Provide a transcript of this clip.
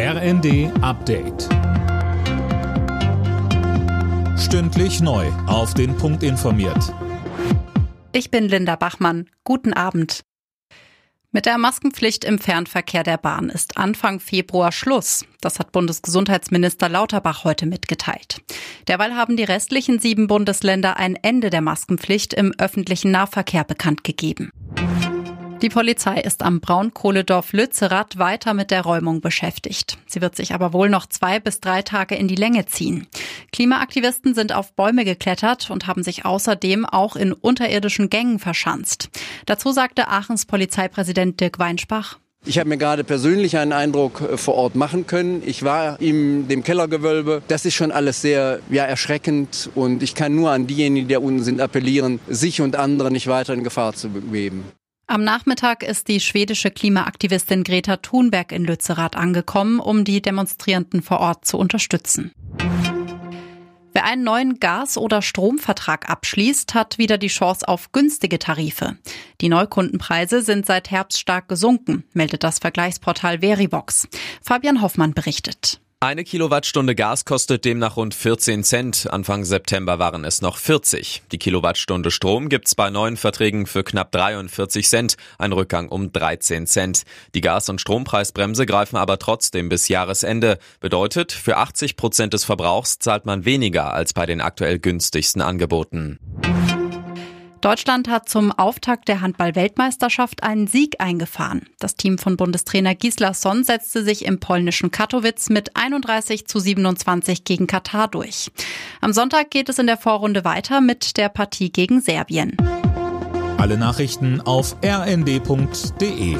RND Update. Stündlich neu. Auf den Punkt informiert. Ich bin Linda Bachmann. Guten Abend. Mit der Maskenpflicht im Fernverkehr der Bahn ist Anfang Februar Schluss. Das hat Bundesgesundheitsminister Lauterbach heute mitgeteilt. Derweil haben die restlichen sieben Bundesländer ein Ende der Maskenpflicht im öffentlichen Nahverkehr bekannt gegeben. Die Polizei ist am Braunkohledorf Lützerath weiter mit der Räumung beschäftigt. Sie wird sich aber wohl noch zwei bis drei Tage in die Länge ziehen. Klimaaktivisten sind auf Bäume geklettert und haben sich außerdem auch in unterirdischen Gängen verschanzt. Dazu sagte Aachens Polizeipräsident Dirk Weinsbach. Ich habe mir gerade persönlich einen Eindruck äh, vor Ort machen können. Ich war in dem Kellergewölbe. Das ist schon alles sehr ja, erschreckend und ich kann nur an diejenigen, die da unten sind, appellieren, sich und andere nicht weiter in Gefahr zu begeben. Am Nachmittag ist die schwedische Klimaaktivistin Greta Thunberg in Lützerath angekommen, um die Demonstrierenden vor Ort zu unterstützen. Wer einen neuen Gas- oder Stromvertrag abschließt, hat wieder die Chance auf günstige Tarife. Die Neukundenpreise sind seit Herbst stark gesunken, meldet das Vergleichsportal Verivox. Fabian Hoffmann berichtet. Eine Kilowattstunde Gas kostet demnach rund 14 Cent. Anfang September waren es noch 40. Die Kilowattstunde Strom gibt's bei neuen Verträgen für knapp 43 Cent, ein Rückgang um 13 Cent. Die Gas- und Strompreisbremse greifen aber trotzdem bis Jahresende. Bedeutet, für 80 Prozent des Verbrauchs zahlt man weniger als bei den aktuell günstigsten Angeboten. Deutschland hat zum Auftakt der Handball-Weltmeisterschaft einen Sieg eingefahren. Das Team von Bundestrainer Gislason setzte sich im polnischen Katowice mit 31 zu 27 gegen Katar durch. Am Sonntag geht es in der Vorrunde weiter mit der Partie gegen Serbien. Alle Nachrichten auf rnd.de